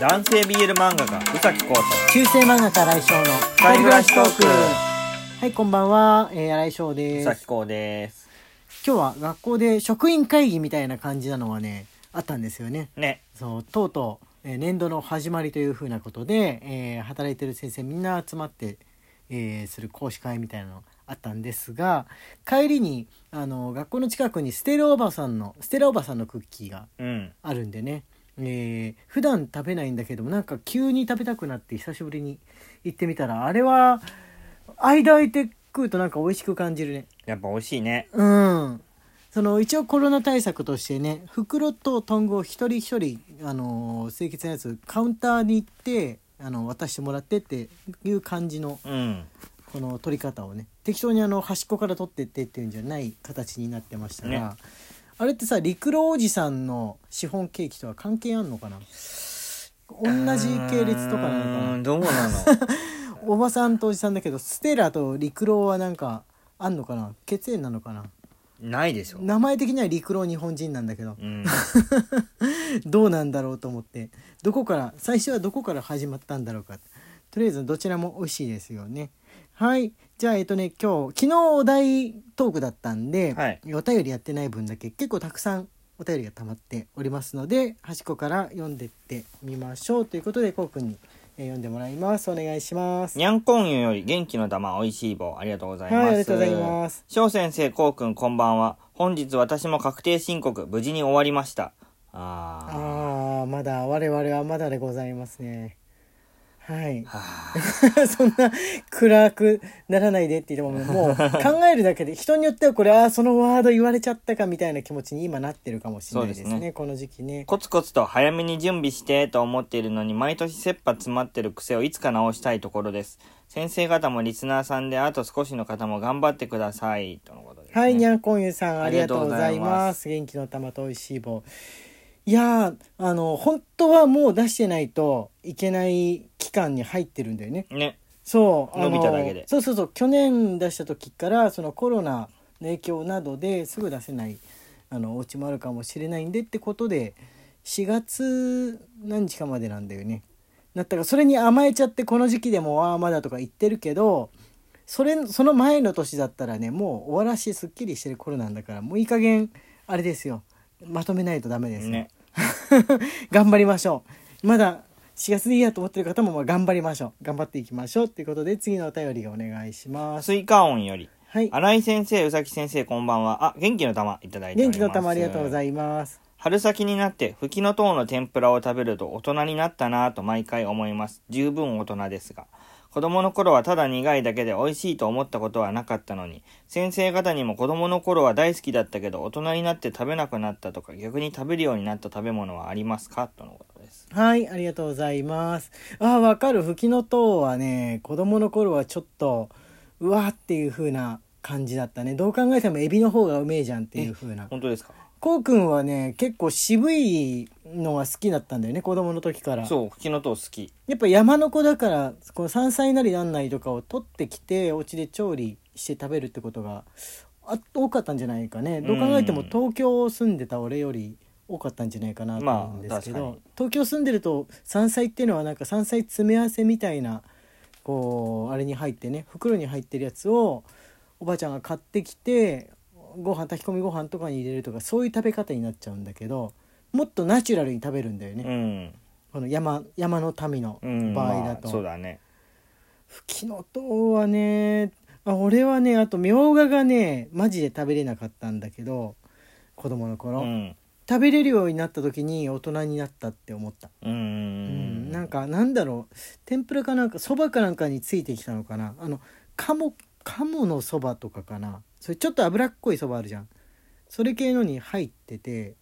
男性 BL 漫画家宇崎浩と中世漫画家来翔の二人暮らしトーク。はいこんばんは、えー、来翔宇です。崎浩です。今日は学校で職員会議みたいな感じなのはねあったんですよね。ね。そうとうとう、えー年度の始まりというふうなことで、えー働いてる先生みんな集まって、えーする講師会みたいなのあったんですが帰りにあの学校の近くにステラおばさんのステラおばさんのクッキーがうん。あるんでね、えー普段食べないんだけどもなんか急に食べたくなって久しぶりに行ってみたらあれは間空いて食うとなんか美味しく感じるね。やっぱ美味しいね。うん。その一応コロナ対策としてね袋とトングを一人一人、あのー清潔なやつカウンターに行ってあの渡してもらってっていう感じのうん。この取り方をね。適当にあの端っこから取ってってっていうんじゃない形になってましたが、ねあれってさ陸路おじさんのシフォンケーキとは関係あんのかな？同じ系列とかなのんどうなの？か なおばさんとおじさんだけどステラと陸路はなんかあんのかな？血縁なのかな？ないでしょ。名前的には陸路日本人なんだけど。うん。どうなんだろうと思って。どこから最初はどこから始まったんだろうか。とりあえずどちらも美味しいですよねはい。じゃあえっとね今日昨日お題トークだったんで、はい。お便りやってない分だけ結構たくさんお便りが溜まっておりますので端っこから読んでってみましょうということでこうくんに、えー読んでもらいます。お願いします。にゃんこんゆより元気の玉おいしい棒ありがとうございます。はいありがとうございます。翔先生こうくんこんばんは。本日私も確定申告無事に終わりました。あー。あーまだ我々はまだでございますねはい。は そんな暗くならないでって言ってももう考えるだけで人によってはこれああそのワード言われちゃったかみたいな気持ちに今なってるかもしれないですねすね。この時期ね。コツコツと早めに準備してと思っているのに毎年切羽詰まってる癖をいつか直したいところです。先生方もリスナーさんであと少しの方も頑張ってください。とのことです、ね、はいにゃんこんゆさんありがとうございまます。元気の玉とおいしい棒いやーあの本当はもう出してないといけない期間に入ってるんだよね。ね。そう伸びただけで。そうそうそう。去年出した時からそのコロナの影響などですぐ出せないあのお家もあるかもしれないんでってことで4月何日かまでなんだよね。だったからそれに甘えちゃってこの時期でもああまだとか言ってるけどそれその前の年だったらねもう終わらしすっきりしてる頃なんだからもういい加減あれですよまとめないとダメですよ、ね。頑張りましょう。まだ4月でいいやと思ってる方もまあ頑張りましょう。頑張っていきましょうということで次のお便りがお願いします。スイカ音より。はい。新井先生宇崎先生こんばんは。あ元気の玉いただいて元気の玉ありがとうございます。春先になってふきのとうの天ぷらを食べると大人になったなぁと毎回思います。十分大人ですが子供の頃はただ苦いだけで美味しいと思ったことはなかったのに先生方にも子供の頃は大好きだったけど大人になって食べなくなったとか逆に食べるようになった食べ物はありますか？とのことです。はいありがとうございます。あーわかる。吹きの塔はね子供の頃はちょっとうわーっていう風な感じだったね。どう考えてもエビの方がうめえじゃんっていう風な。本当ですか？こうくんはね結構渋いのが好きだったんだよね子供の時から。そう吹きの塔好き。やっぱ山の子だからこの山菜なりなんなりとかを取ってきてお家で調理して食べるってことがあ多かったんじゃないかね。どう考えてもうん。東京住んでた俺より多かったんじゃないかなと思うんですけど、まあ東京住んでると山菜っていうのはなんか山菜詰め合わせみたいなこうあれに入ってね袋に入ってるやつをおばあちゃんが買ってきてご飯炊き込みご飯とかに入れるとかそういう食べ方になっちゃうんだけどもっとナチュラルに食べるんだよね、うん、この山山の民のうん、場合だと、まあそうだね。吹きの塔はねあ俺はねあとみょうががねマジで食べれなかったんだけど子供のう頃、ん。食べれるようになった時に大人になったって思った、うん。うんなんかなんだろう。天ぷらかなんかそばかなんかについてきたのかな。あの鴨鴨のそばとかかな。それちょっと脂っこいそばあるじゃん。それ系のに入ってて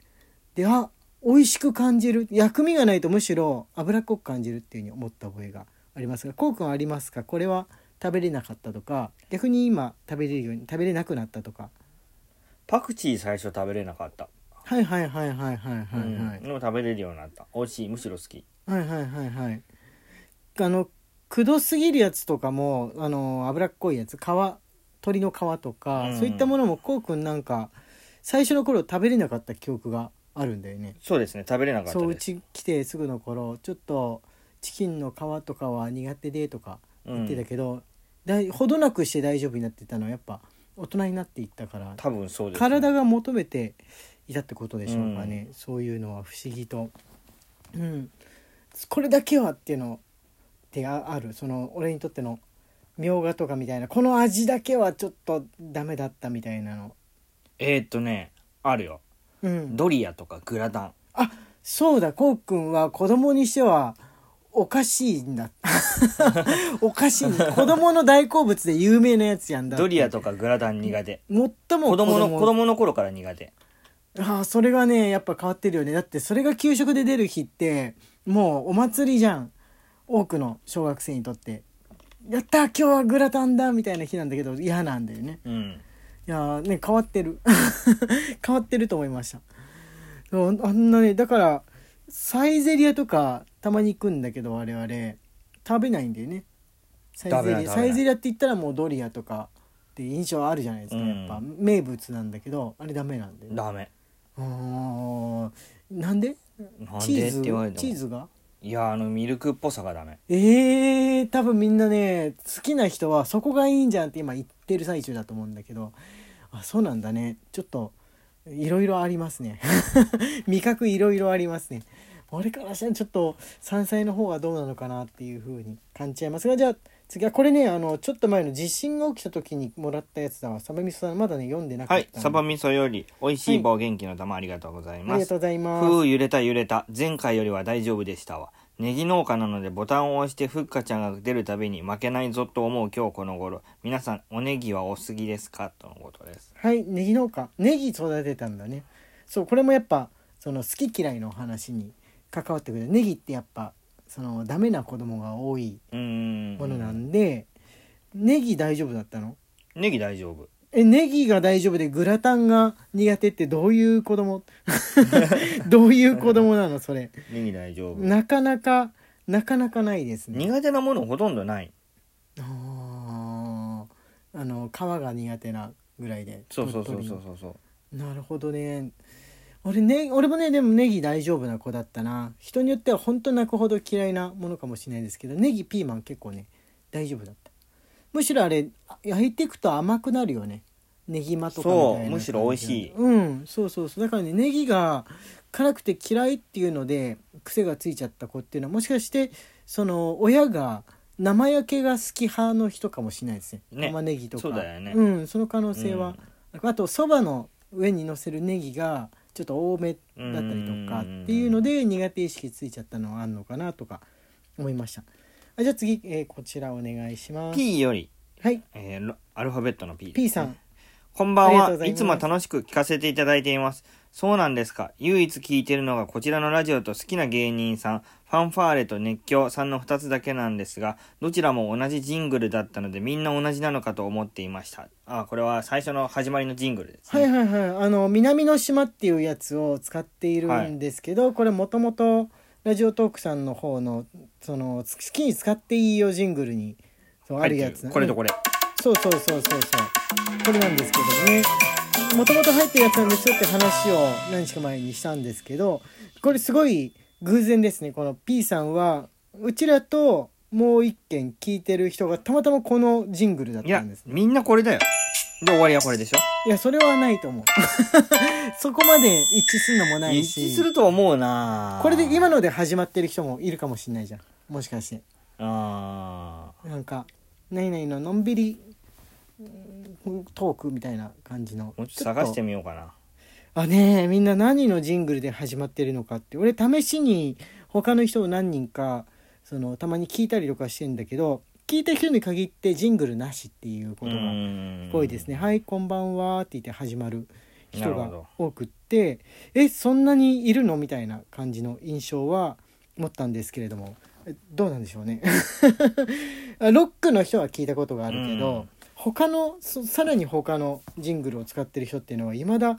であ美味しく感じる。薬味がないとむしろ脂っこく感じるっていうふうに思った覚えがありますが。こうくんありますか？これは食べれなかったとか逆に今食べれるように食べれなくなったとか。パクチー最初食べれなかった、はいはいはいはいはいはいはい、うん。でも食べれるようになった。美味しい。むしろ好き。はいはいはいはい。あのくどすぎるやつとかもあの脂っこいやつ皮鶏の皮とか、うん。そういったものもこうくんなんか最初の頃食べれなかった記憶があるんだよね。そうですね食べれなかったそううち来てすぐの頃ちょっとチキンの皮とかは苦手でとか言ってたけど、だいほどなくして大丈夫になってたのはやっぱ大人になっていったから多分そうです、ね、体が求めていたってことでしょうかね、そういうのは不思議と、うん、これだけはっていうのってあある。その俺にとってのみょうがとかみたいなこの味だけはちょっとダメだったみたいなの、えー、っとねあるよ。うん、ドリアとかグラタン。あそうだ。こうくんは子供にしてはおかしいんだ。おかしいんだ。子供の大好物で有名なやつやんだドリアとかグラタン苦手。最も子供の子供の頃から苦手。ああそれがねやっぱ変わってるよね。だってそれが給食で出る日ってもうお祭りじゃん多くの小学生にとってやった今日はグラタンだみたいな日なんだけど嫌なんだよね。うん。いやーね変わってる。変わってると思いました。あんなねだからサイゼリアとかたまに行くんだけど我々。食べないんだよね。サイゼリア。サイゼリアって言ったらもうドリアとかって印象あるじゃないですか、うん。やっぱ。名物なんだけどあれダメなんだよね。ダメ。あー。なんで？なんでチーズチーズが？いやあのミルクっぽさがダメ。えー、多分みんなね好きな人はそこがいいんじゃんって今言ってる最中だと思うんだけどあそうなんだね。ちょっといろいろありますね。味覚いろいろありますね。俺からしたらちょっと山菜の方がどうなのかなっていう風に感じちゃいますがじゃあ次はこれねあのちょっと前の地震が起きた時にもらったやつだわ。サバミソさんまだね読んでなかったはいサバ味噌より美味しい棒元気の玉ありがとうございます。ありがとうございます。ふう揺れた揺れた。前回よりは大丈夫でしたわ。ネギ農家なのでボタンを押してふっかちゃんが出るたびに負けないぞと思う今日この頃。皆さんおネギはおすぎですか？とのことです。はいネギ農家。ネギ育てたんだね。そうこれもやっぱその好き嫌いの話に関わってくる。ネギってやっぱそのダメな子供が多い。うーんものなんで、ネギ大丈夫だったの？ネギ大丈夫。えネギが大丈夫でグラタンが苦手ってどういう子供？どういう子供なの？それ。ネギ大丈夫。なかなかなかなかないですね。苦手なものほとんどない。あー。あの皮が苦手なぐらいでそうそうそうそうそう。なるほどね俺ね俺もねでもネギ大丈夫な子だったな。人によっては本当泣くほど嫌いなものかもしれないですけどネギピーマン結構ね大丈夫だった。むしろあれ焼いていくと甘くなるよね。ネギマとかみたいなそうむしろ美味しい。うんそうそうそう。だからねネギが辛くて嫌いっていうので癖がついちゃった子っていうのはもしかしてその親が生焼けが好き派の人かもしれないですね。ね玉ねぎとか。そうだよね。うんその可能性は、あとそばの上に乗せるネギがちょっと多めだったりとかっていうので苦手意識ついちゃったのはあるのかなとか思いました。あじゃあ次、えーこちらお願いします。P より、はい。えーロアルファベットの P P さん。こんばんは。いつも楽しく聞かせていただいています。そうなんですか。唯一聞いてるのがこちらのラジオと好きな芸人さん、ファンファーレと熱狂さんの2つだけなんですが、どちらも同じジングルだったのでみんな同じなのかと思っていました。あ、これは最初の始まりのジングルですね。はいはいはいあの南の島っていうやつを使っているんですけど、これもともとラジオトークさんの方のその好きに使っていいよジングルにそうあるやつ入ってるこれとこれ。そうそうそうそうそうこれなんですけどねもともと入ってるやつなんですよって話を何日か前にしたんですけどこれすごい偶然ですねこの P さんは。うちらともう一件聞いてる人がたまたまこのジングルだっいやたんです、ね。みんなこれだよ。で、終わりはこれでしょ。いやそれはないと思う。そこまで一致するのもないし。一致すると思うな。これで今ので始まってる人もいるかもしれないじゃんもしかして。あなんか何々ののんびりうんトークみたいな感じの。ーもうちょっと探してみようかな。あねえみんな何のジングルで始まってるのかって。俺試しに他の人を何人かそのたまに聞いたりとかしてんだけど聞いた人に限ってジングルなしっていうことが多いですね「はいこんばんは」って言って始まる人が多くってえそんなにいるのみたいな感じの印象は持ったんですけれどもえどうなんでしょうね。ロックの人は聞いたことがあるけど、うん他のそさらに他のジングルを使ってる人っていうのはいまだ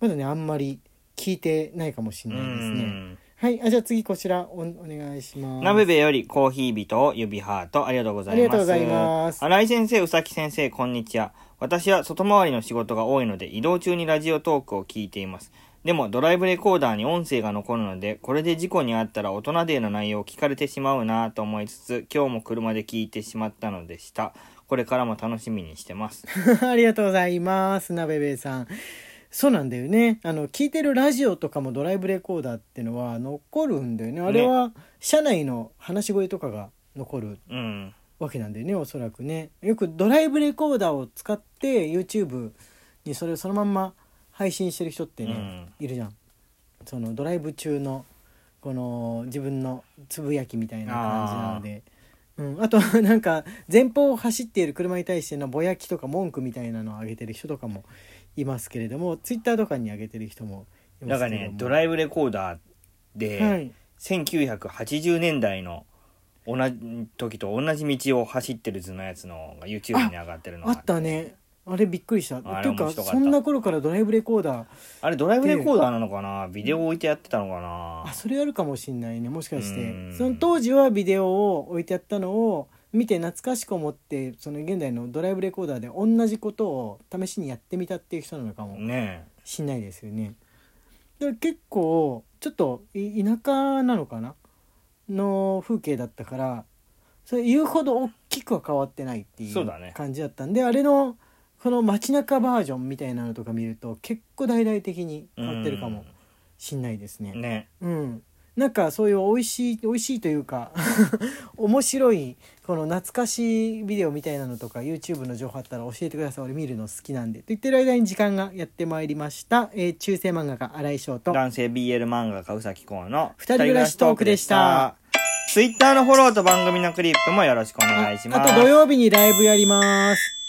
まだねあんまり聞いてないかもしれないですね。うんはいあじゃあ次こちらおお願いします。なべべよりコーヒー人を指ハートありがとうございます。ありがとうございます新井先生、うさき先生、こんにちは。私は外回りの仕事が多いので移動中にラジオトークを聞いています。でもドライブレコーダーに音声が残るので、これで事故に遭ったら大人デーの内容を聞かれてしまうなと思いつつ、今日も車で聞いてしまったのでした。これからも楽しみにしてます。ありがとうございますなべべさん。そうなんだよね。あの聞いてるラジオとかもドライブレコーダーってのは残るんだよね。あれは車内の話し声とかが残るうん。わけなんだよねおそらくね。よくドライブレコーダーを使って YouTube にそれをそのまんま配信してる人ってね、いるじゃん。そのドライブ中のこの自分のつぶやきみたいな感じなのでうん、あと なんか前方を走っている車に対してのぼやきとか文句みたいなのを上げてる人とかもいますけれどもツイッターとかに上げてる人もいだからますけれども。ね、ドライブレコーダーで、はい。1980年代の同じ時と同じ道を走ってる図のやつのが YouTube に上がってるのがあったねあれびっくりした。あれていうかそんな頃からドライブレコーダーあれドライブレコーダーなのかな？ビデオ置いてやってたのかな？あそれあるかもしんないね。もしかして。うん。その当時はビデオを置いてあったのを見て懐かしく思ってその現代のドライブレコーダーで同じことを試しにやってみたっていう人なのかもねしんないですよね。だから結構ちょっとい田舎なのかな？の風景だったからそれ言うほど大きくは変わってないっていう感じだったんで、あれのこの街中バージョンみたいなのとか見ると結構大々的にえ変わってるかもしんないですね。ね。うん、なんかそういう美味しい美味しいというか 面白いこの懐かしいビデオみたいなのとか YouTube の情報あったら教えてください。俺見るの好きなんで。と言ってる間に時間がやってまいりました、えー中世漫画家新井翔と。男性 BL 漫画家宇崎公の二人暮らしトークでした。ツイッターのフォローと番組のクリップもよろしくお願いします。ああと土曜日にライブやります